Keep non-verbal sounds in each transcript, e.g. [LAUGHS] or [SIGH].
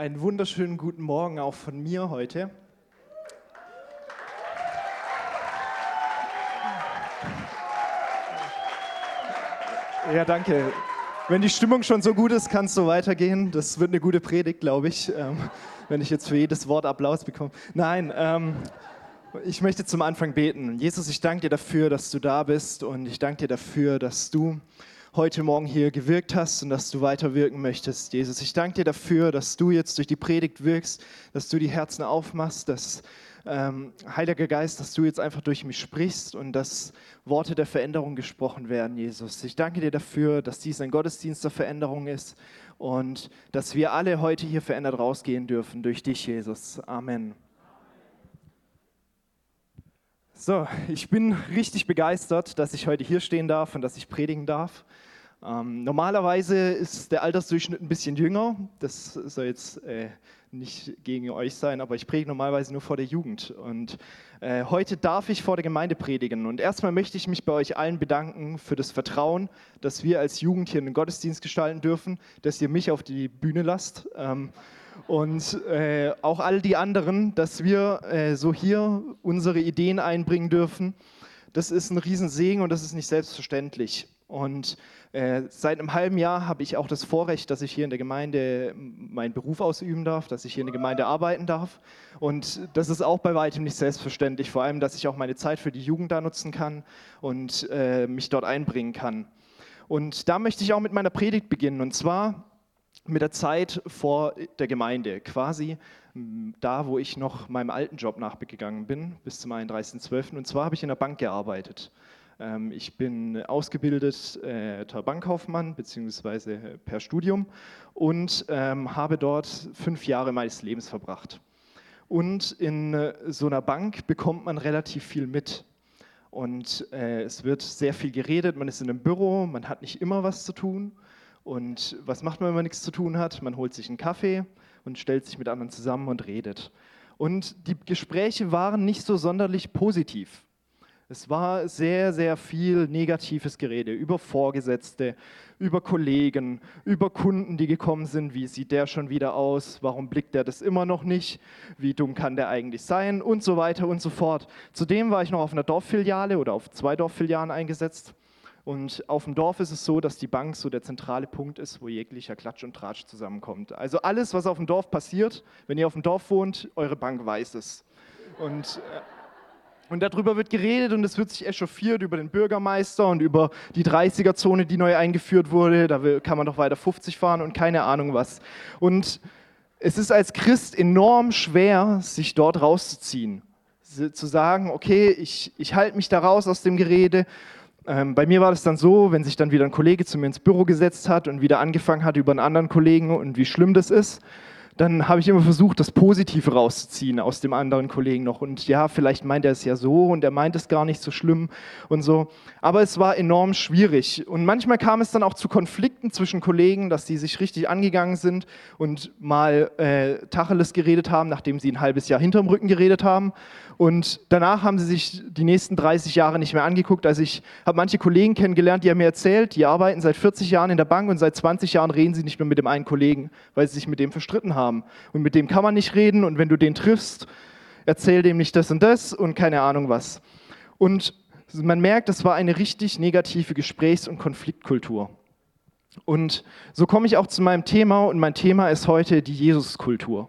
einen wunderschönen guten Morgen auch von mir heute. Ja, danke. Wenn die Stimmung schon so gut ist, kann es so weitergehen. Das wird eine gute Predigt, glaube ich, ähm, wenn ich jetzt für jedes Wort Applaus bekomme. Nein, ähm, ich möchte zum Anfang beten. Jesus, ich danke dir dafür, dass du da bist und ich danke dir dafür, dass du heute Morgen hier gewirkt hast und dass du weiter wirken möchtest. Jesus, ich danke dir dafür, dass du jetzt durch die Predigt wirkst, dass du die Herzen aufmachst, dass ähm, Heiliger Geist, dass du jetzt einfach durch mich sprichst und dass Worte der Veränderung gesprochen werden, Jesus. Ich danke dir dafür, dass dies ein Gottesdienst der Veränderung ist und dass wir alle heute hier verändert rausgehen dürfen durch dich, Jesus. Amen. So, ich bin richtig begeistert, dass ich heute hier stehen darf und dass ich predigen darf. Ähm, normalerweise ist der Altersdurchschnitt ein bisschen jünger. Das soll jetzt äh, nicht gegen euch sein, aber ich predige normalerweise nur vor der Jugend. Und äh, heute darf ich vor der Gemeinde predigen. Und erstmal möchte ich mich bei euch allen bedanken für das Vertrauen, dass wir als Jugend hier einen Gottesdienst gestalten dürfen, dass ihr mich auf die Bühne lasst. Ähm, und äh, auch all die anderen, dass wir äh, so hier unsere Ideen einbringen dürfen. Das ist ein Riesensegen und das ist nicht selbstverständlich. Und äh, seit einem halben Jahr habe ich auch das Vorrecht, dass ich hier in der Gemeinde meinen Beruf ausüben darf, dass ich hier in der Gemeinde arbeiten darf. Und das ist auch bei weitem nicht selbstverständlich, vor allem, dass ich auch meine Zeit für die Jugend da nutzen kann und äh, mich dort einbringen kann. Und da möchte ich auch mit meiner Predigt beginnen. Und zwar mit der Zeit vor der Gemeinde, quasi da, wo ich noch meinem alten Job nachgegangen bin, bis zum 31.12. Und zwar habe ich in der Bank gearbeitet. Ähm, ich bin ausgebildeter äh, Bankkaufmann, beziehungsweise per Studium und ähm, habe dort fünf Jahre meines Lebens verbracht. Und in äh, so einer Bank bekommt man relativ viel mit. Und äh, es wird sehr viel geredet, man ist in einem Büro, man hat nicht immer was zu tun. Und was macht man, wenn man nichts zu tun hat? Man holt sich einen Kaffee und stellt sich mit anderen zusammen und redet. Und die Gespräche waren nicht so sonderlich positiv. Es war sehr, sehr viel negatives Gerede über Vorgesetzte, über Kollegen, über Kunden, die gekommen sind. Wie sieht der schon wieder aus? Warum blickt der das immer noch nicht? Wie dumm kann der eigentlich sein? Und so weiter und so fort. Zudem war ich noch auf einer Dorffiliale oder auf zwei Dorffilialen eingesetzt. Und auf dem Dorf ist es so, dass die Bank so der zentrale Punkt ist, wo jeglicher Klatsch und Tratsch zusammenkommt. Also alles, was auf dem Dorf passiert, wenn ihr auf dem Dorf wohnt, eure Bank weiß es. Und, äh, und darüber wird geredet und es wird sich echauffiert über den Bürgermeister und über die 30er-Zone, die neu eingeführt wurde. Da kann man doch weiter 50 fahren und keine Ahnung was. Und es ist als Christ enorm schwer, sich dort rauszuziehen. Zu sagen, okay, ich, ich halte mich da raus aus dem Gerede ähm, bei mir war das dann so, wenn sich dann wieder ein Kollege zu mir ins Büro gesetzt hat und wieder angefangen hat über einen anderen Kollegen und wie schlimm das ist, dann habe ich immer versucht, das Positive rauszuziehen aus dem anderen Kollegen noch. Und ja, vielleicht meint er es ja so und er meint es gar nicht so schlimm und so. Aber es war enorm schwierig. Und manchmal kam es dann auch zu Konflikten zwischen Kollegen, dass die sich richtig angegangen sind und mal äh, Tacheles geredet haben, nachdem sie ein halbes Jahr hinterm Rücken geredet haben. Und danach haben sie sich die nächsten 30 Jahre nicht mehr angeguckt. Also ich habe manche Kollegen kennengelernt, die haben mir erzählt, die arbeiten seit 40 Jahren in der Bank und seit 20 Jahren reden sie nicht mehr mit dem einen Kollegen, weil sie sich mit dem verstritten haben. Und mit dem kann man nicht reden und wenn du den triffst, erzähl dem nicht das und das und keine Ahnung was. Und man merkt, das war eine richtig negative Gesprächs- und Konfliktkultur. Und so komme ich auch zu meinem Thema und mein Thema ist heute die Jesuskultur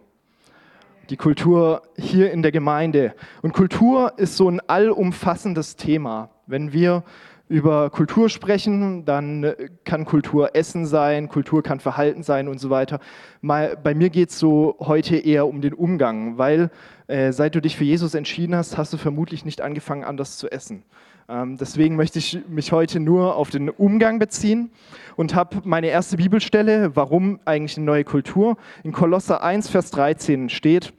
die Kultur hier in der Gemeinde. Und Kultur ist so ein allumfassendes Thema. Wenn wir über Kultur sprechen, dann kann Kultur Essen sein, Kultur kann Verhalten sein und so weiter. Mal, bei mir geht es so heute eher um den Umgang, weil äh, seit du dich für Jesus entschieden hast, hast du vermutlich nicht angefangen, anders zu essen. Ähm, deswegen möchte ich mich heute nur auf den Umgang beziehen und habe meine erste Bibelstelle, warum eigentlich eine neue Kultur. In Kolosser 1, Vers 13 steht,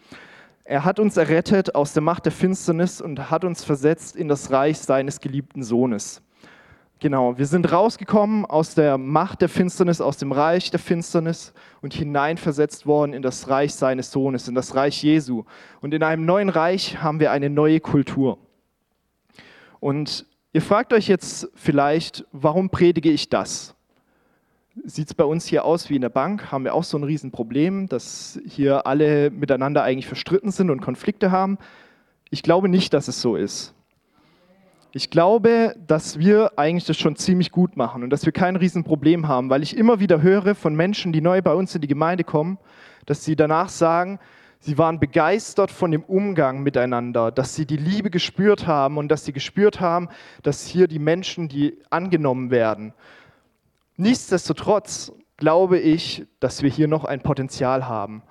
er hat uns errettet aus der Macht der Finsternis und hat uns versetzt in das Reich seines geliebten Sohnes. Genau, wir sind rausgekommen aus der Macht der Finsternis, aus dem Reich der Finsternis und hineinversetzt worden in das Reich seines Sohnes, in das Reich Jesu. Und in einem neuen Reich haben wir eine neue Kultur. Und ihr fragt euch jetzt vielleicht, warum predige ich das? sieht es bei uns hier aus wie in der Bank, haben wir auch so ein Riesenproblem, dass hier alle miteinander eigentlich verstritten sind und Konflikte haben. Ich glaube nicht, dass es so ist. Ich glaube, dass wir eigentlich das schon ziemlich gut machen und dass wir kein Riesenproblem haben, weil ich immer wieder höre von Menschen, die neu bei uns in die Gemeinde kommen, dass sie danach sagen, sie waren begeistert von dem Umgang miteinander, dass sie die Liebe gespürt haben und dass sie gespürt haben, dass hier die Menschen, die angenommen werden. Nichtsdestotrotz glaube ich, dass wir hier noch ein Potenzial haben.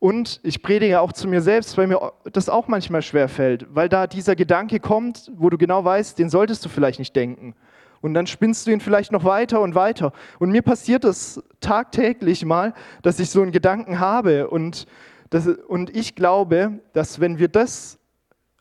Und ich predige auch zu mir selbst, weil mir das auch manchmal schwer fällt, weil da dieser Gedanke kommt, wo du genau weißt, den solltest du vielleicht nicht denken. Und dann spinnst du ihn vielleicht noch weiter und weiter. Und mir passiert es tagtäglich mal, dass ich so einen Gedanken habe. Und, das, und ich glaube, dass wenn wir das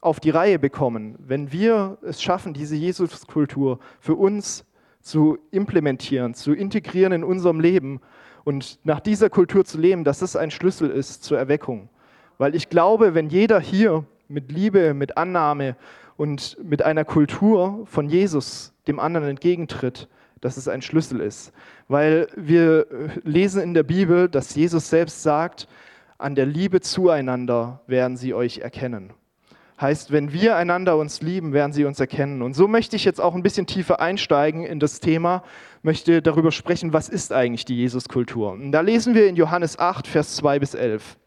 auf die Reihe bekommen, wenn wir es schaffen, diese Jesuskultur für uns zu implementieren, zu integrieren in unserem Leben, und nach dieser Kultur zu leben, dass das ein Schlüssel ist zur Erweckung. Weil ich glaube, wenn jeder hier mit Liebe, mit Annahme und mit einer Kultur von Jesus dem anderen entgegentritt, dass es ein Schlüssel ist. Weil wir lesen in der Bibel, dass Jesus selbst sagt, an der Liebe zueinander werden sie euch erkennen. Heißt, wenn wir einander uns lieben, werden sie uns erkennen. Und so möchte ich jetzt auch ein bisschen tiefer einsteigen in das Thema, möchte darüber sprechen, was ist eigentlich die Jesuskultur. Und da lesen wir in Johannes 8, Vers 2 bis 11.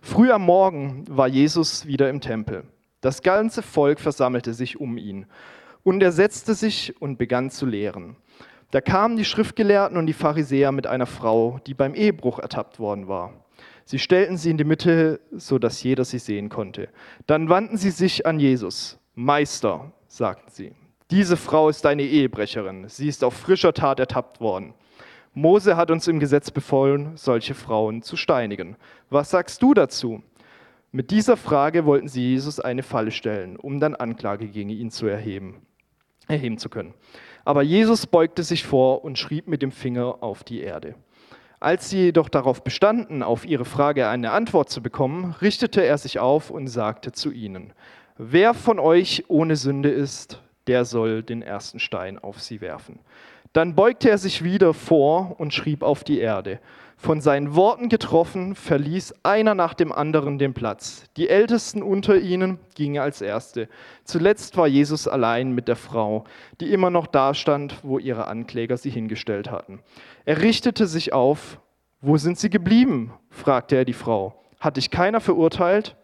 Früh am Morgen war Jesus wieder im Tempel. Das ganze Volk versammelte sich um ihn. Und er setzte sich und begann zu lehren. Da kamen die Schriftgelehrten und die Pharisäer mit einer Frau, die beim Ehebruch ertappt worden war. Sie stellten sie in die Mitte, so dass jeder sie sehen konnte. Dann wandten sie sich an Jesus. Meister, sagten sie, diese Frau ist eine Ehebrecherin. Sie ist auf frischer Tat ertappt worden. Mose hat uns im Gesetz befohlen, solche Frauen zu steinigen. Was sagst du dazu? Mit dieser Frage wollten sie Jesus eine Falle stellen, um dann Anklage gegen ihn zu erheben, erheben zu können. Aber Jesus beugte sich vor und schrieb mit dem Finger auf die Erde. Als sie jedoch darauf bestanden, auf ihre Frage eine Antwort zu bekommen, richtete er sich auf und sagte zu ihnen, wer von euch ohne Sünde ist, der soll den ersten Stein auf sie werfen. Dann beugte er sich wieder vor und schrieb auf die Erde. Von seinen Worten getroffen, verließ einer nach dem anderen den Platz. Die Ältesten unter ihnen gingen als Erste. Zuletzt war Jesus allein mit der Frau, die immer noch dastand, wo ihre Ankläger sie hingestellt hatten. Er richtete sich auf. Wo sind sie geblieben? fragte er die Frau. Hat dich keiner verurteilt?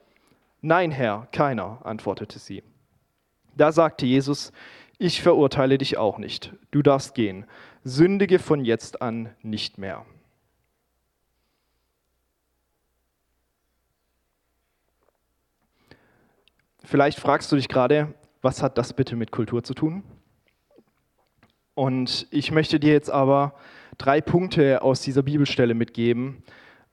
Nein, Herr, keiner, antwortete sie. Da sagte Jesus, ich verurteile dich auch nicht. Du darfst gehen. Sündige von jetzt an nicht mehr. Vielleicht fragst du dich gerade, was hat das bitte mit Kultur zu tun? Und ich möchte dir jetzt aber drei Punkte aus dieser Bibelstelle mitgeben,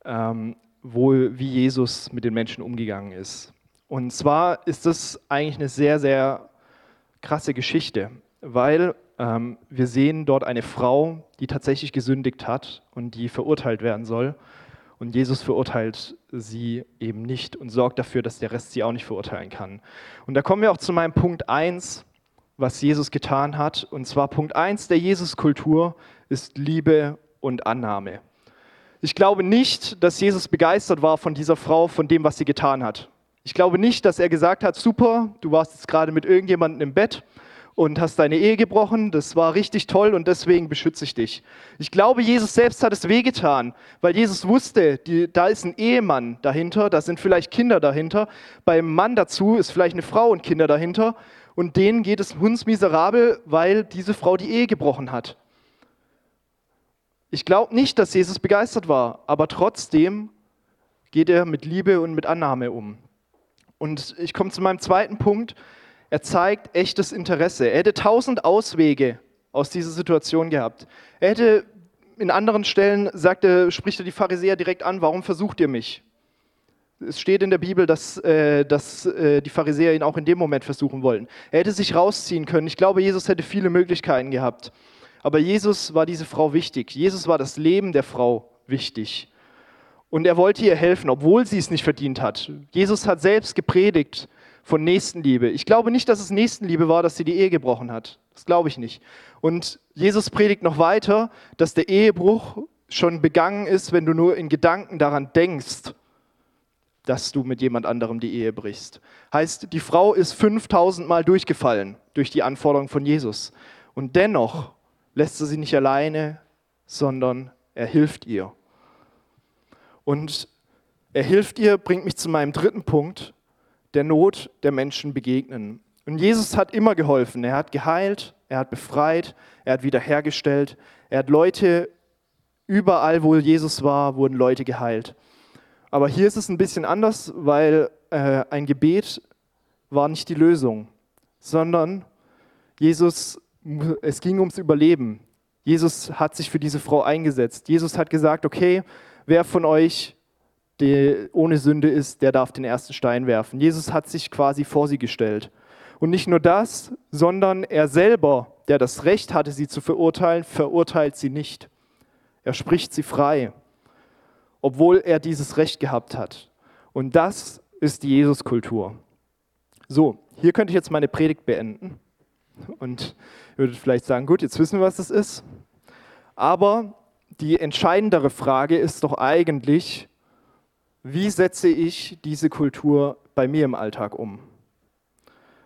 ähm, wo, wie Jesus mit den Menschen umgegangen ist. Und zwar ist das eigentlich eine sehr, sehr krasse Geschichte, weil ähm, wir sehen dort eine Frau, die tatsächlich gesündigt hat und die verurteilt werden soll. Und Jesus verurteilt sie eben nicht und sorgt dafür, dass der Rest sie auch nicht verurteilen kann. Und da kommen wir auch zu meinem Punkt 1, was Jesus getan hat. Und zwar Punkt 1 der Jesuskultur ist Liebe und Annahme. Ich glaube nicht, dass Jesus begeistert war von dieser Frau, von dem, was sie getan hat. Ich glaube nicht, dass er gesagt hat, super, du warst jetzt gerade mit irgendjemandem im Bett und hast deine Ehe gebrochen, das war richtig toll und deswegen beschütze ich dich. Ich glaube, Jesus selbst hat es wehgetan, weil Jesus wusste, die, da ist ein Ehemann dahinter, da sind vielleicht Kinder dahinter, beim Mann dazu ist vielleicht eine Frau und Kinder dahinter und denen geht es hundsmiserabel, weil diese Frau die Ehe gebrochen hat. Ich glaube nicht, dass Jesus begeistert war, aber trotzdem geht er mit Liebe und mit Annahme um. Und ich komme zu meinem zweiten Punkt, er zeigt echtes Interesse. Er hätte tausend Auswege aus dieser Situation gehabt. Er hätte in anderen Stellen, sagte, spricht er die Pharisäer direkt an, warum versucht ihr mich? Es steht in der Bibel, dass, äh, dass äh, die Pharisäer ihn auch in dem Moment versuchen wollten. Er hätte sich rausziehen können. Ich glaube, Jesus hätte viele Möglichkeiten gehabt. Aber Jesus war diese Frau wichtig. Jesus war das Leben der Frau wichtig. Und er wollte ihr helfen, obwohl sie es nicht verdient hat. Jesus hat selbst gepredigt, von Nächstenliebe. Ich glaube nicht, dass es Nächstenliebe war, dass sie die Ehe gebrochen hat. Das glaube ich nicht. Und Jesus predigt noch weiter, dass der Ehebruch schon begangen ist, wenn du nur in Gedanken daran denkst, dass du mit jemand anderem die Ehe brichst. Heißt, die Frau ist 5000 Mal durchgefallen durch die Anforderung von Jesus. Und dennoch lässt er sie nicht alleine, sondern er hilft ihr. Und er hilft ihr, bringt mich zu meinem dritten Punkt, der Not der Menschen begegnen. Und Jesus hat immer geholfen. Er hat geheilt, er hat befreit, er hat wiederhergestellt. Er hat Leute, überall wo Jesus war, wurden Leute geheilt. Aber hier ist es ein bisschen anders, weil äh, ein Gebet war nicht die Lösung, sondern Jesus, es ging ums Überleben. Jesus hat sich für diese Frau eingesetzt. Jesus hat gesagt, okay, wer von euch der ohne Sünde ist, der darf den ersten Stein werfen. Jesus hat sich quasi vor sie gestellt. Und nicht nur das, sondern er selber, der das Recht hatte, sie zu verurteilen, verurteilt sie nicht. Er spricht sie frei, obwohl er dieses Recht gehabt hat. Und das ist die Jesuskultur. So, hier könnte ich jetzt meine Predigt beenden und würde vielleicht sagen, gut, jetzt wissen wir, was das ist. Aber die entscheidendere Frage ist doch eigentlich, wie setze ich diese Kultur bei mir im Alltag um?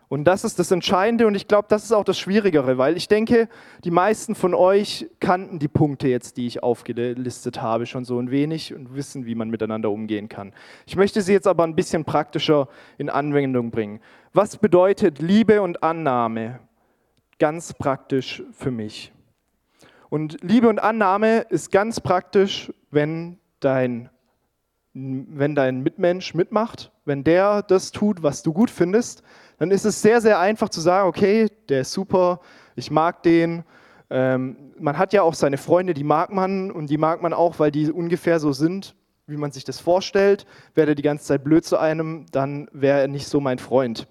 Und das ist das Entscheidende und ich glaube, das ist auch das Schwierigere, weil ich denke, die meisten von euch kannten die Punkte jetzt, die ich aufgelistet habe, schon so ein wenig und wissen, wie man miteinander umgehen kann. Ich möchte sie jetzt aber ein bisschen praktischer in Anwendung bringen. Was bedeutet Liebe und Annahme ganz praktisch für mich? Und Liebe und Annahme ist ganz praktisch, wenn dein wenn dein Mitmensch mitmacht, wenn der das tut, was du gut findest, dann ist es sehr, sehr einfach zu sagen, okay, der ist super, ich mag den. Ähm, man hat ja auch seine Freunde, die mag man und die mag man auch, weil die ungefähr so sind, wie man sich das vorstellt. Wäre der die ganze Zeit blöd zu einem, dann wäre er nicht so mein Freund.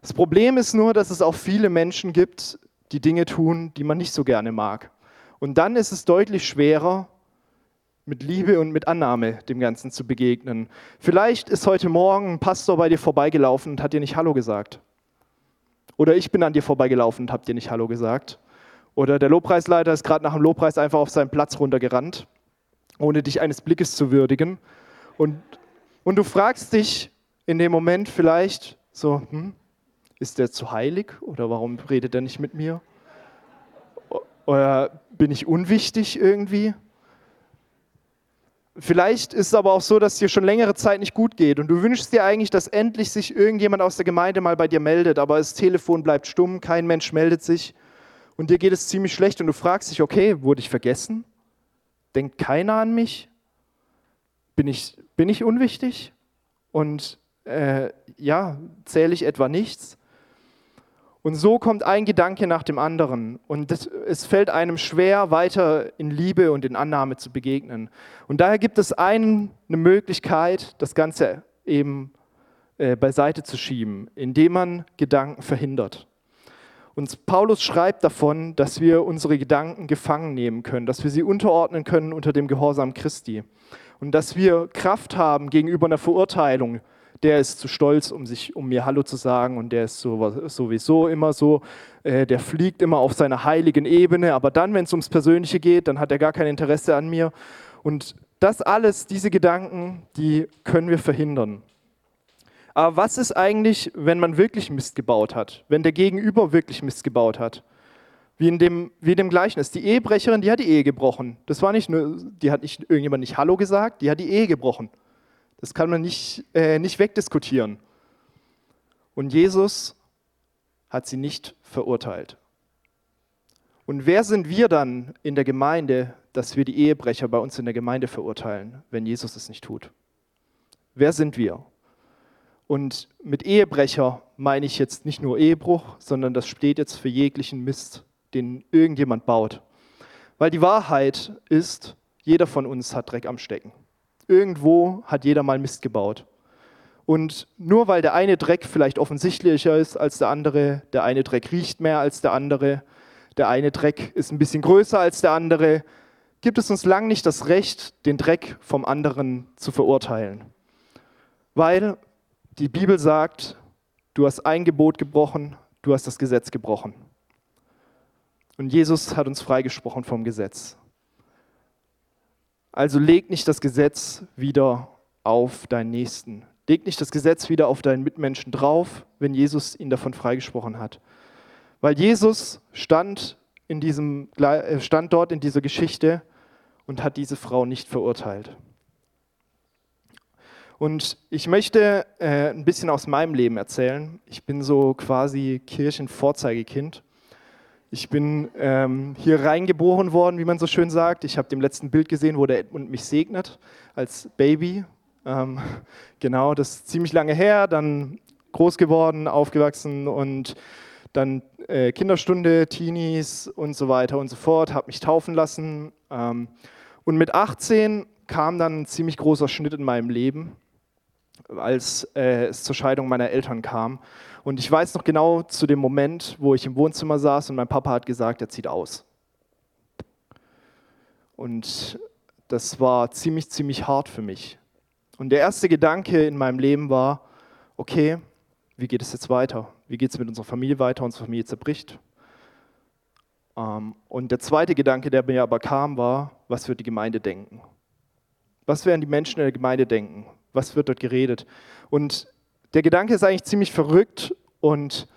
Das Problem ist nur, dass es auch viele Menschen gibt, die Dinge tun, die man nicht so gerne mag. Und dann ist es deutlich schwerer, mit Liebe und mit Annahme dem Ganzen zu begegnen. Vielleicht ist heute Morgen ein Pastor bei dir vorbeigelaufen und hat dir nicht Hallo gesagt. Oder ich bin an dir vorbeigelaufen und habe dir nicht Hallo gesagt. Oder der Lobpreisleiter ist gerade nach dem Lobpreis einfach auf seinen Platz runtergerannt, ohne dich eines Blickes zu würdigen. Und, und du fragst dich in dem Moment vielleicht so, hm, ist der zu heilig oder warum redet er nicht mit mir? Oder bin ich unwichtig irgendwie? Vielleicht ist es aber auch so, dass es dir schon längere Zeit nicht gut geht und du wünschst dir eigentlich, dass endlich sich irgendjemand aus der Gemeinde mal bei dir meldet, aber das Telefon bleibt stumm, kein Mensch meldet sich und dir geht es ziemlich schlecht und du fragst dich, okay, wurde ich vergessen? Denkt keiner an mich? Bin ich, bin ich unwichtig? Und äh, ja, zähle ich etwa nichts? Und so kommt ein Gedanke nach dem anderen. Und es fällt einem schwer, weiter in Liebe und in Annahme zu begegnen. Und daher gibt es einen, eine Möglichkeit, das Ganze eben äh, beiseite zu schieben, indem man Gedanken verhindert. Und Paulus schreibt davon, dass wir unsere Gedanken gefangen nehmen können, dass wir sie unterordnen können unter dem Gehorsam Christi. Und dass wir Kraft haben gegenüber einer Verurteilung, der ist zu stolz, um, sich, um mir Hallo zu sagen und der ist sowieso immer so, äh, der fliegt immer auf seiner heiligen Ebene, aber dann, wenn es ums Persönliche geht, dann hat er gar kein Interesse an mir. Und das alles, diese Gedanken, die können wir verhindern. Aber was ist eigentlich, wenn man wirklich Mist gebaut hat, wenn der Gegenüber wirklich Mist gebaut hat? Wie in dem, wie in dem Gleichnis. Die Ehebrecherin, die hat die Ehe gebrochen. Das war nicht nur, die hat nicht irgendjemand nicht Hallo gesagt, die hat die Ehe gebrochen. Das kann man nicht, äh, nicht wegdiskutieren. Und Jesus hat sie nicht verurteilt. Und wer sind wir dann in der Gemeinde, dass wir die Ehebrecher bei uns in der Gemeinde verurteilen, wenn Jesus es nicht tut? Wer sind wir? Und mit Ehebrecher meine ich jetzt nicht nur Ehebruch, sondern das steht jetzt für jeglichen Mist, den irgendjemand baut. Weil die Wahrheit ist, jeder von uns hat Dreck am Stecken. Irgendwo hat jeder mal Mist gebaut. Und nur weil der eine Dreck vielleicht offensichtlicher ist als der andere, der eine Dreck riecht mehr als der andere, der eine Dreck ist ein bisschen größer als der andere, gibt es uns lang nicht das Recht, den Dreck vom anderen zu verurteilen. Weil die Bibel sagt, du hast ein Gebot gebrochen, du hast das Gesetz gebrochen. Und Jesus hat uns freigesprochen vom Gesetz. Also leg nicht das Gesetz wieder auf deinen Nächsten. Leg nicht das Gesetz wieder auf deinen Mitmenschen drauf, wenn Jesus ihn davon freigesprochen hat. Weil Jesus stand, in diesem, äh, stand dort in dieser Geschichte und hat diese Frau nicht verurteilt. Und ich möchte äh, ein bisschen aus meinem Leben erzählen. Ich bin so quasi Kirchenvorzeigekind. Ich bin ähm, hier reingeboren worden, wie man so schön sagt. Ich habe dem letzten Bild gesehen, wo der Edmund mich segnet als Baby. Ähm, [LAUGHS] genau, das ist ziemlich lange her. Dann groß geworden, aufgewachsen und dann äh, Kinderstunde, Teenies und so weiter und so fort. Habe mich taufen lassen. Ähm, und mit 18 kam dann ein ziemlich großer Schnitt in meinem Leben, als äh, es zur Scheidung meiner Eltern kam. Und ich weiß noch genau zu dem Moment, wo ich im Wohnzimmer saß und mein Papa hat gesagt, er zieht aus. Und das war ziemlich, ziemlich hart für mich. Und der erste Gedanke in meinem Leben war, okay, wie geht es jetzt weiter? Wie geht es mit unserer Familie weiter? Unsere Familie zerbricht. Ähm, und der zweite Gedanke, der mir aber kam, war, was wird die Gemeinde denken? Was werden die Menschen in der Gemeinde denken? Was wird dort geredet? Und der Gedanke ist eigentlich ziemlich verrückt und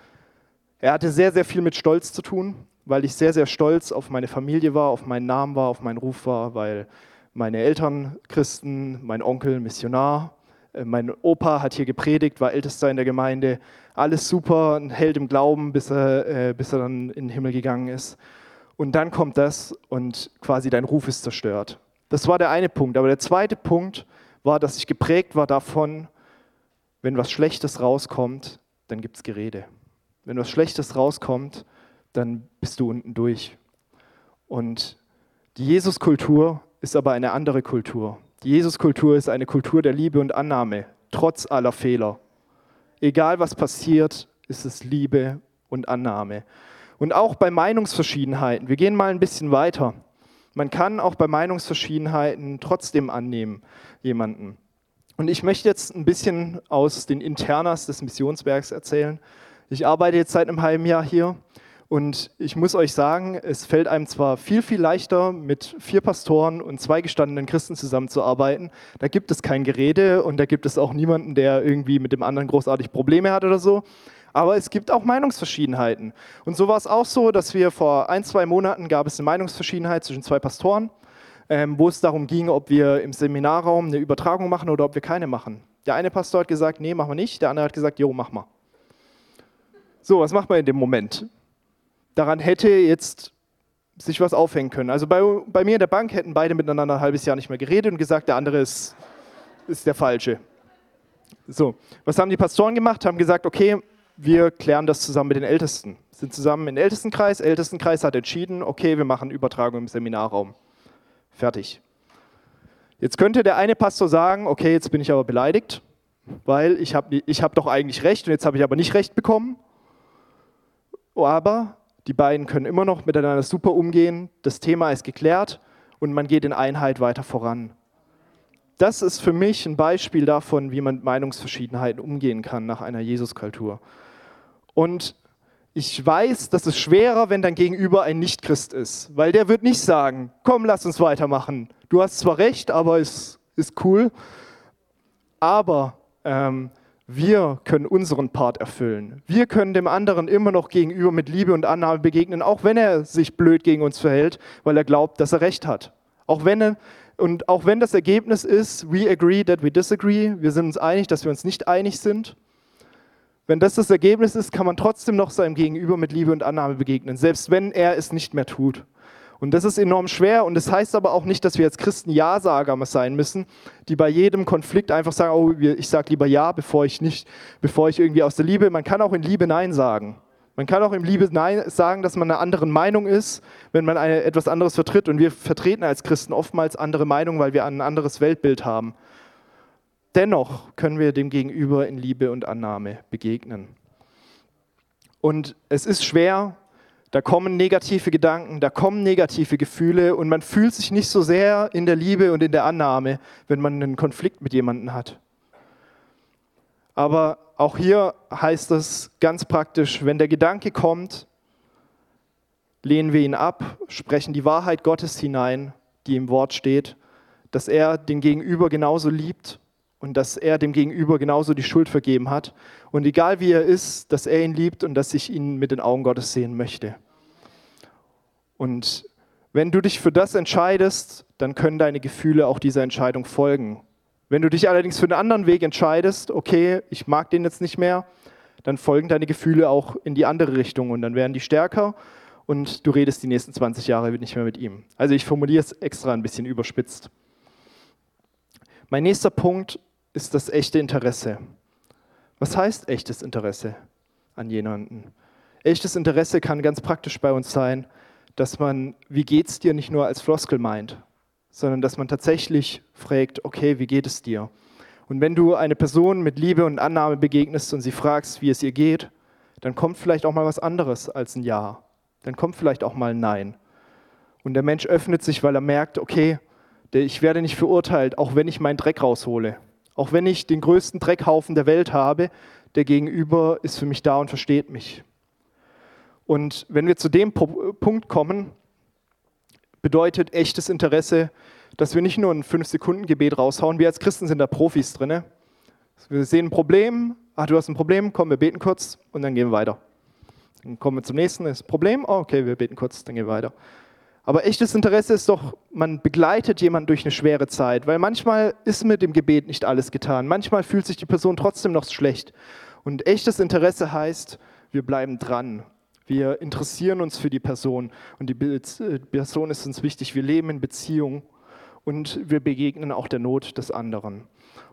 er hatte sehr, sehr viel mit Stolz zu tun, weil ich sehr, sehr stolz auf meine Familie war, auf meinen Namen war, auf meinen Ruf war, weil meine Eltern Christen, mein Onkel Missionar, äh, mein Opa hat hier gepredigt, war ältester in der Gemeinde, alles super, ein Held im Glauben, bis er, äh, bis er dann in den Himmel gegangen ist. Und dann kommt das und quasi dein Ruf ist zerstört. Das war der eine Punkt. Aber der zweite Punkt war, dass ich geprägt war davon, wenn was Schlechtes rauskommt, dann gibt es Gerede. Wenn was Schlechtes rauskommt, dann bist du unten durch. Und die Jesuskultur ist aber eine andere Kultur. Die Jesuskultur ist eine Kultur der Liebe und Annahme, trotz aller Fehler. Egal was passiert, ist es Liebe und Annahme. Und auch bei Meinungsverschiedenheiten, wir gehen mal ein bisschen weiter. Man kann auch bei Meinungsverschiedenheiten trotzdem annehmen, jemanden. Und ich möchte jetzt ein bisschen aus den Internas des Missionswerks erzählen. Ich arbeite jetzt seit einem halben Jahr hier und ich muss euch sagen, es fällt einem zwar viel, viel leichter, mit vier Pastoren und zwei gestandenen Christen zusammenzuarbeiten. Da gibt es kein Gerede und da gibt es auch niemanden, der irgendwie mit dem anderen großartig Probleme hat oder so. Aber es gibt auch Meinungsverschiedenheiten. Und so war es auch so, dass wir vor ein, zwei Monaten gab es eine Meinungsverschiedenheit zwischen zwei Pastoren ähm, wo es darum ging, ob wir im Seminarraum eine Übertragung machen oder ob wir keine machen. Der eine Pastor hat gesagt, nee, machen wir nicht. Der andere hat gesagt, jo, mach mal. So, was macht man in dem Moment? Daran hätte jetzt sich was aufhängen können. Also bei, bei mir in der Bank hätten beide miteinander ein halbes Jahr nicht mehr geredet und gesagt, der andere ist, ist der Falsche. So, was haben die Pastoren gemacht? Haben gesagt, okay, wir klären das zusammen mit den Ältesten. Sind zusammen im Ältestenkreis. Ältestenkreis hat entschieden, okay, wir machen Übertragung im Seminarraum. Fertig. Jetzt könnte der eine Pastor sagen, okay, jetzt bin ich aber beleidigt, weil ich habe ich hab doch eigentlich recht und jetzt habe ich aber nicht recht bekommen. Aber die beiden können immer noch miteinander super umgehen, das Thema ist geklärt und man geht in Einheit weiter voran. Das ist für mich ein Beispiel davon, wie man mit Meinungsverschiedenheiten umgehen kann nach einer Jesuskultur. Und ich weiß, das ist schwerer, wenn dein Gegenüber ein Nichtchrist ist, weil der wird nicht sagen, komm, lass uns weitermachen. Du hast zwar recht, aber es ist cool. Aber ähm, wir können unseren Part erfüllen. Wir können dem anderen immer noch gegenüber mit Liebe und Annahme begegnen, auch wenn er sich blöd gegen uns verhält, weil er glaubt, dass er recht hat. Auch wenn er, und auch wenn das Ergebnis ist, we agree that we disagree, wir sind uns einig, dass wir uns nicht einig sind, wenn das das Ergebnis ist, kann man trotzdem noch seinem Gegenüber mit Liebe und Annahme begegnen, selbst wenn er es nicht mehr tut. Und das ist enorm schwer und das heißt aber auch nicht, dass wir als Christen Ja-Sager sein müssen, die bei jedem Konflikt einfach sagen, oh, ich sage lieber Ja, bevor ich nicht, bevor ich irgendwie aus der Liebe, man kann auch in Liebe Nein sagen. Man kann auch in Liebe Nein sagen, dass man einer anderen Meinung ist, wenn man eine, etwas anderes vertritt. Und wir vertreten als Christen oftmals andere Meinungen, weil wir ein anderes Weltbild haben. Dennoch können wir dem Gegenüber in Liebe und Annahme begegnen. Und es ist schwer, da kommen negative Gedanken, da kommen negative Gefühle und man fühlt sich nicht so sehr in der Liebe und in der Annahme, wenn man einen Konflikt mit jemandem hat. Aber auch hier heißt es ganz praktisch, wenn der Gedanke kommt, lehnen wir ihn ab, sprechen die Wahrheit Gottes hinein, die im Wort steht, dass er den Gegenüber genauso liebt und dass er dem Gegenüber genauso die Schuld vergeben hat. Und egal wie er ist, dass er ihn liebt und dass ich ihn mit den Augen Gottes sehen möchte. Und wenn du dich für das entscheidest, dann können deine Gefühle auch dieser Entscheidung folgen. Wenn du dich allerdings für einen anderen Weg entscheidest, okay, ich mag den jetzt nicht mehr, dann folgen deine Gefühle auch in die andere Richtung und dann werden die stärker und du redest die nächsten 20 Jahre nicht mehr mit ihm. Also ich formuliere es extra ein bisschen überspitzt. Mein nächster Punkt ist das echte Interesse. Was heißt echtes Interesse an jemanden? Echtes Interesse kann ganz praktisch bei uns sein, dass man, wie geht's dir, nicht nur als Floskel meint, sondern dass man tatsächlich fragt, okay, wie geht es dir? Und wenn du eine Person mit Liebe und Annahme begegnest und sie fragst, wie es ihr geht, dann kommt vielleicht auch mal was anderes als ein Ja. Dann kommt vielleicht auch mal ein Nein. Und der Mensch öffnet sich, weil er merkt, okay, ich werde nicht verurteilt, auch wenn ich meinen Dreck raushole. Auch wenn ich den größten Dreckhaufen der Welt habe, der Gegenüber ist für mich da und versteht mich. Und wenn wir zu dem Punkt kommen, bedeutet echtes Interesse, dass wir nicht nur ein 5-Sekunden-Gebet raushauen. Wir als Christen sind da Profis drin. Wir sehen ein Problem, ach, du hast ein Problem, komm, wir beten kurz und dann gehen wir weiter. Dann kommen wir zum nächsten, ist Problem, oh, okay, wir beten kurz, dann gehen wir weiter. Aber echtes Interesse ist doch, man begleitet jemanden durch eine schwere Zeit, weil manchmal ist mit dem Gebet nicht alles getan. Manchmal fühlt sich die Person trotzdem noch schlecht. Und echtes Interesse heißt, wir bleiben dran. Wir interessieren uns für die Person und die äh, Person ist uns wichtig. Wir leben in Beziehung und wir begegnen auch der Not des anderen.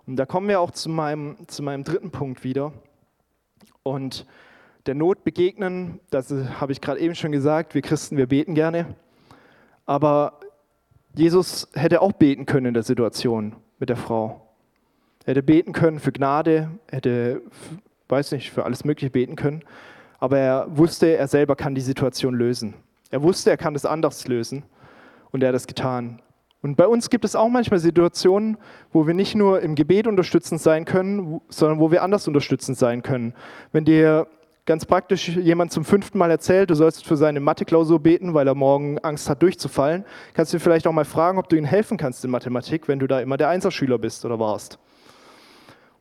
Und da kommen wir auch zu meinem, zu meinem dritten Punkt wieder. Und der Not begegnen, das habe ich gerade eben schon gesagt, wir Christen, wir beten gerne. Aber Jesus hätte auch beten können in der Situation mit der Frau. Er hätte beten können für Gnade, hätte, weiß nicht, für alles Mögliche beten können. Aber er wusste, er selber kann die Situation lösen. Er wusste, er kann es anders lösen. Und er hat es getan. Und bei uns gibt es auch manchmal Situationen, wo wir nicht nur im Gebet unterstützend sein können, sondern wo wir anders unterstützend sein können. Wenn dir ganz praktisch jemand zum fünften Mal erzählt, du sollst für seine Mathe-Klausur beten, weil er morgen Angst hat, durchzufallen, kannst du vielleicht auch mal fragen, ob du ihm helfen kannst in Mathematik, wenn du da immer der Einserschüler bist oder warst.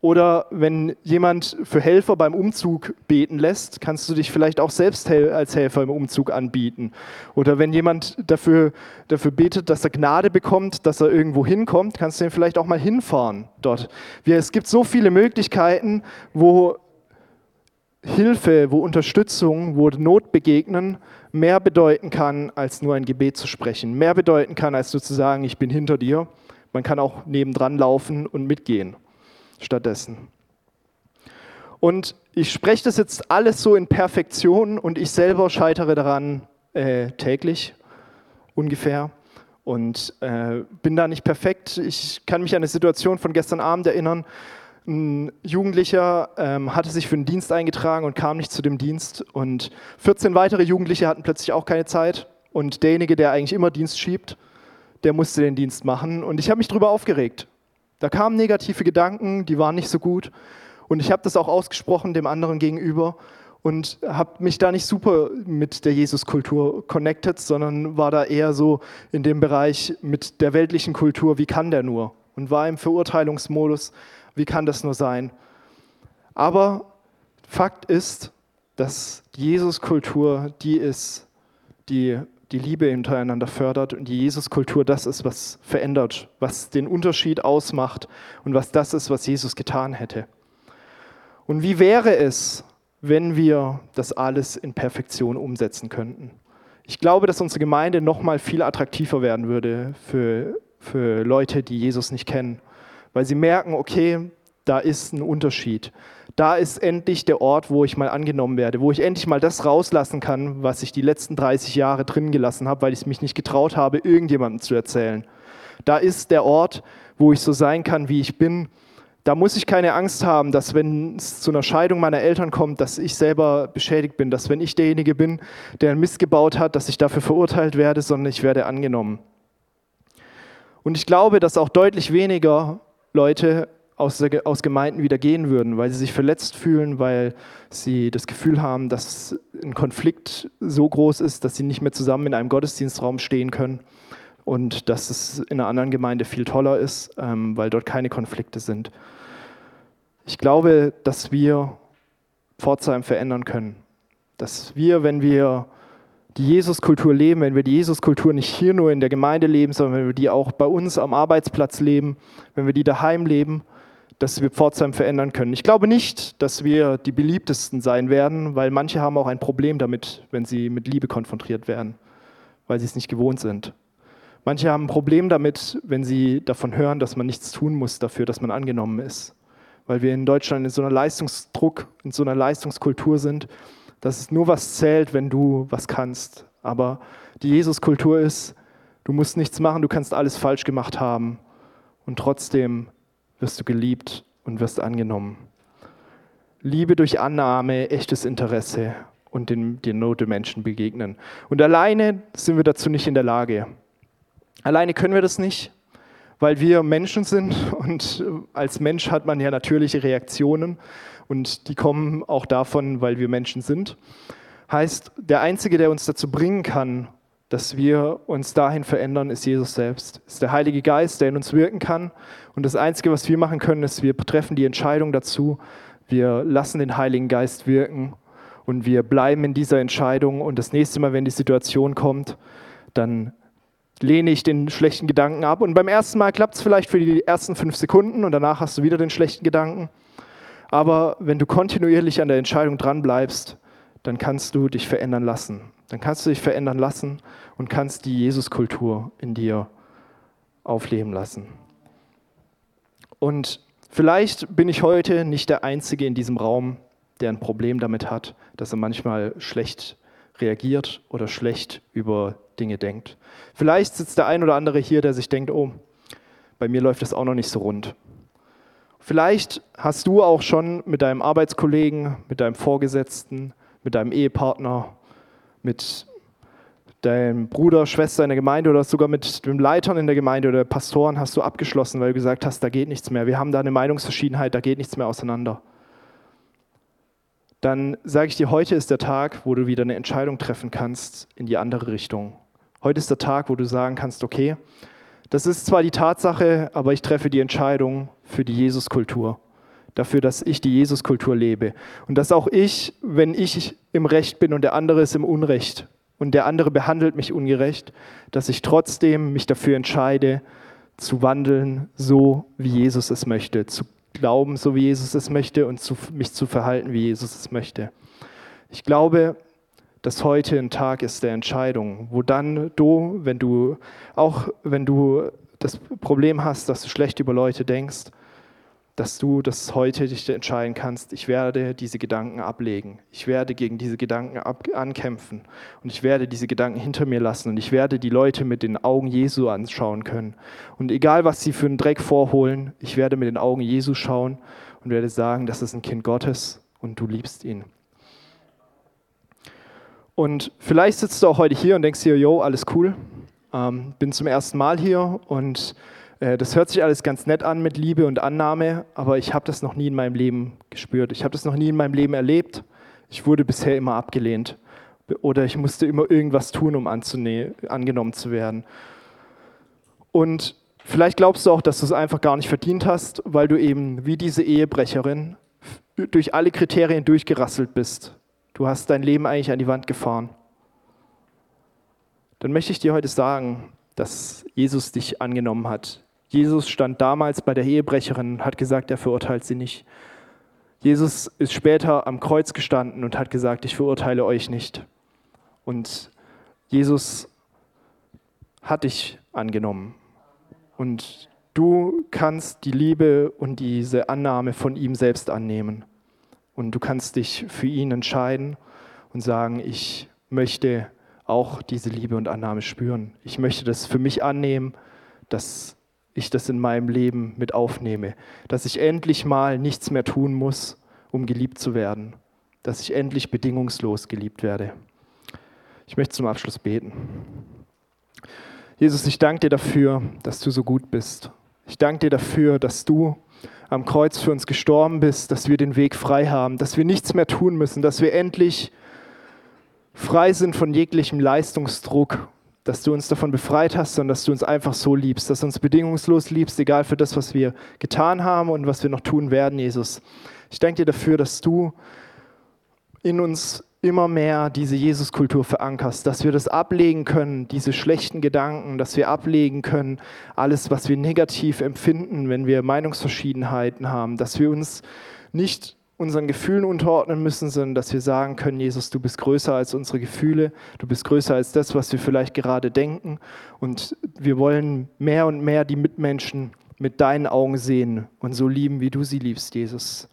Oder wenn jemand für Helfer beim Umzug beten lässt, kannst du dich vielleicht auch selbst als Helfer im Umzug anbieten. Oder wenn jemand dafür, dafür betet, dass er Gnade bekommt, dass er irgendwo hinkommt, kannst du ihn vielleicht auch mal hinfahren dort. Es gibt so viele Möglichkeiten, wo Hilfe, wo Unterstützung, wo Not begegnen, mehr bedeuten kann, als nur ein Gebet zu sprechen. Mehr bedeuten kann, als nur zu sagen, ich bin hinter dir. Man kann auch nebendran laufen und mitgehen stattdessen. Und ich spreche das jetzt alles so in Perfektion und ich selber scheitere daran äh, täglich ungefähr und äh, bin da nicht perfekt. Ich kann mich an eine Situation von gestern Abend erinnern, ein Jugendlicher ähm, hatte sich für einen Dienst eingetragen und kam nicht zu dem Dienst. Und 14 weitere Jugendliche hatten plötzlich auch keine Zeit. Und derjenige, der eigentlich immer Dienst schiebt, der musste den Dienst machen. Und ich habe mich darüber aufgeregt. Da kamen negative Gedanken, die waren nicht so gut. Und ich habe das auch ausgesprochen dem anderen gegenüber und habe mich da nicht super mit der Jesuskultur connected, sondern war da eher so in dem Bereich mit der weltlichen Kultur, wie kann der nur? Und war im Verurteilungsmodus wie kann das nur sein? Aber Fakt ist, dass Jesus-Kultur die ist, die die Liebe untereinander fördert und die Jesus-Kultur das ist, was verändert, was den Unterschied ausmacht und was das ist, was Jesus getan hätte. Und wie wäre es, wenn wir das alles in Perfektion umsetzen könnten? Ich glaube, dass unsere Gemeinde noch mal viel attraktiver werden würde für, für Leute, die Jesus nicht kennen weil sie merken, okay, da ist ein Unterschied. Da ist endlich der Ort, wo ich mal angenommen werde, wo ich endlich mal das rauslassen kann, was ich die letzten 30 Jahre drin gelassen habe, weil ich es mich nicht getraut habe, irgendjemandem zu erzählen. Da ist der Ort, wo ich so sein kann, wie ich bin. Da muss ich keine Angst haben, dass wenn es zu einer Scheidung meiner Eltern kommt, dass ich selber beschädigt bin, dass wenn ich derjenige bin, der einen Mist gebaut hat, dass ich dafür verurteilt werde, sondern ich werde angenommen. Und ich glaube, dass auch deutlich weniger Leute aus, aus Gemeinden wieder gehen würden, weil sie sich verletzt fühlen, weil sie das Gefühl haben, dass ein Konflikt so groß ist, dass sie nicht mehr zusammen in einem Gottesdienstraum stehen können und dass es in einer anderen Gemeinde viel toller ist, ähm, weil dort keine Konflikte sind. Ich glaube, dass wir Pforzheim verändern können. Dass wir, wenn wir die Jesuskultur leben, wenn wir die Jesuskultur nicht hier nur in der Gemeinde leben, sondern wenn wir die auch bei uns am Arbeitsplatz leben, wenn wir die daheim leben, dass wir Pforzheim verändern können. Ich glaube nicht, dass wir die beliebtesten sein werden, weil manche haben auch ein Problem damit, wenn sie mit Liebe konfrontiert werden, weil sie es nicht gewohnt sind. Manche haben ein Problem damit, wenn sie davon hören, dass man nichts tun muss dafür, dass man angenommen ist. Weil wir in Deutschland in so einer Leistungsdruck, in so einer Leistungskultur sind, dass es nur was zählt, wenn du was kannst. Aber die Jesuskultur ist, du musst nichts machen, du kannst alles falsch gemacht haben und trotzdem wirst du geliebt und wirst angenommen. Liebe durch Annahme, echtes Interesse und den, den Not Menschen begegnen. Und alleine sind wir dazu nicht in der Lage. Alleine können wir das nicht, weil wir Menschen sind und als Mensch hat man ja natürliche Reaktionen und die kommen auch davon, weil wir Menschen sind. Heißt, der Einzige, der uns dazu bringen kann, dass wir uns dahin verändern, ist Jesus selbst. Ist der Heilige Geist, der in uns wirken kann. Und das Einzige, was wir machen können, ist, wir treffen die Entscheidung dazu. Wir lassen den Heiligen Geist wirken und wir bleiben in dieser Entscheidung. Und das nächste Mal, wenn die Situation kommt, dann lehne ich den schlechten Gedanken ab. Und beim ersten Mal klappt es vielleicht für die ersten fünf Sekunden und danach hast du wieder den schlechten Gedanken. Aber wenn du kontinuierlich an der Entscheidung dran bleibst, dann kannst du dich verändern lassen. Dann kannst du dich verändern lassen und kannst die Jesuskultur in dir aufleben lassen. Und vielleicht bin ich heute nicht der Einzige in diesem Raum, der ein Problem damit hat, dass er manchmal schlecht reagiert oder schlecht über Dinge denkt. Vielleicht sitzt der ein oder andere hier, der sich denkt, oh, bei mir läuft das auch noch nicht so rund. Vielleicht hast du auch schon mit deinem Arbeitskollegen, mit deinem Vorgesetzten, mit deinem Ehepartner, mit deinem Bruder, Schwester in der Gemeinde oder sogar mit den Leitern in der Gemeinde oder Pastoren hast du abgeschlossen, weil du gesagt hast, da geht nichts mehr. Wir haben da eine Meinungsverschiedenheit, da geht nichts mehr auseinander. Dann sage ich dir, heute ist der Tag, wo du wieder eine Entscheidung treffen kannst in die andere Richtung. Heute ist der Tag, wo du sagen kannst, okay, das ist zwar die Tatsache, aber ich treffe die Entscheidung für die Jesuskultur. Dafür, dass ich die Jesuskultur lebe. Und dass auch ich, wenn ich im Recht bin und der andere ist im Unrecht und der andere behandelt mich ungerecht, dass ich trotzdem mich dafür entscheide, zu wandeln, so wie Jesus es möchte, zu glauben, so wie Jesus es möchte und zu, mich zu verhalten, wie Jesus es möchte. Ich glaube, dass heute ein Tag ist der Entscheidung, wo dann du, wenn du, auch wenn du das Problem hast, dass du schlecht über Leute denkst, dass du das heute dich entscheiden kannst, ich werde diese Gedanken ablegen. Ich werde gegen diese Gedanken ankämpfen und ich werde diese Gedanken hinter mir lassen und ich werde die Leute mit den Augen Jesu anschauen können. Und egal, was sie für einen Dreck vorholen, ich werde mit den Augen Jesu schauen und werde sagen, das ist ein Kind Gottes und du liebst ihn. Und vielleicht sitzt du auch heute hier und denkst dir, yo, alles cool, ähm, bin zum ersten Mal hier und das hört sich alles ganz nett an mit Liebe und Annahme, aber ich habe das noch nie in meinem Leben gespürt. Ich habe das noch nie in meinem Leben erlebt. Ich wurde bisher immer abgelehnt oder ich musste immer irgendwas tun, um angenommen zu werden. Und vielleicht glaubst du auch, dass du es einfach gar nicht verdient hast, weil du eben wie diese Ehebrecherin durch alle Kriterien durchgerasselt bist du hast dein Leben eigentlich an die Wand gefahren, dann möchte ich dir heute sagen, dass Jesus dich angenommen hat. Jesus stand damals bei der Ehebrecherin und hat gesagt, er verurteilt sie nicht. Jesus ist später am Kreuz gestanden und hat gesagt, ich verurteile euch nicht. Und Jesus hat dich angenommen. Und du kannst die Liebe und diese Annahme von ihm selbst annehmen. Und du kannst dich für ihn entscheiden und sagen, ich möchte auch diese Liebe und Annahme spüren. Ich möchte das für mich annehmen, dass ich das in meinem Leben mit aufnehme. Dass ich endlich mal nichts mehr tun muss, um geliebt zu werden. Dass ich endlich bedingungslos geliebt werde. Ich möchte zum Abschluss beten. Jesus, ich danke dir dafür, dass du so gut bist. Ich danke dir dafür, dass du am Kreuz für uns gestorben bist, dass wir den Weg frei haben, dass wir nichts mehr tun müssen, dass wir endlich frei sind von jeglichem Leistungsdruck, dass du uns davon befreit hast, sondern dass du uns einfach so liebst, dass du uns bedingungslos liebst, egal für das, was wir getan haben und was wir noch tun werden, Jesus. Ich danke dir dafür, dass du in uns immer mehr diese Jesuskultur verankerst, dass wir das ablegen können, diese schlechten Gedanken, dass wir ablegen können, alles, was wir negativ empfinden, wenn wir Meinungsverschiedenheiten haben, dass wir uns nicht unseren Gefühlen unterordnen müssen, sondern dass wir sagen können, Jesus, du bist größer als unsere Gefühle, du bist größer als das, was wir vielleicht gerade denken und wir wollen mehr und mehr die Mitmenschen mit deinen Augen sehen und so lieben, wie du sie liebst, Jesus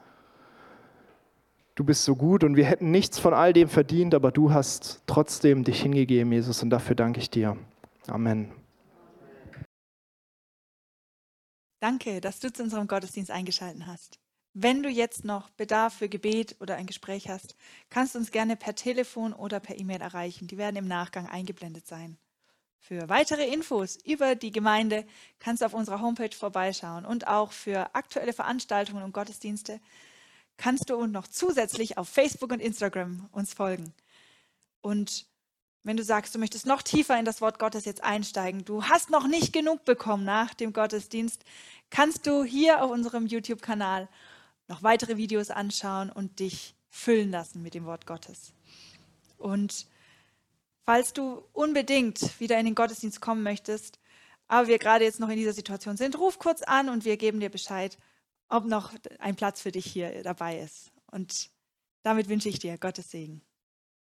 du bist so gut und wir hätten nichts von all dem verdient, aber du hast trotzdem dich hingegeben, Jesus, und dafür danke ich dir. Amen. Danke, dass du zu unserem Gottesdienst eingeschaltet hast. Wenn du jetzt noch Bedarf für Gebet oder ein Gespräch hast, kannst du uns gerne per Telefon oder per E-Mail erreichen. Die werden im Nachgang eingeblendet sein. Für weitere Infos über die Gemeinde kannst du auf unserer Homepage vorbeischauen und auch für aktuelle Veranstaltungen und Gottesdienste kannst du noch zusätzlich auf Facebook und Instagram uns folgen. Und wenn du sagst, du möchtest noch tiefer in das Wort Gottes jetzt einsteigen, du hast noch nicht genug bekommen nach dem Gottesdienst, kannst du hier auf unserem YouTube-Kanal noch weitere Videos anschauen und dich füllen lassen mit dem Wort Gottes. Und falls du unbedingt wieder in den Gottesdienst kommen möchtest, aber wir gerade jetzt noch in dieser Situation sind, ruf kurz an und wir geben dir Bescheid ob noch ein Platz für dich hier dabei ist. Und damit wünsche ich dir Gottes Segen.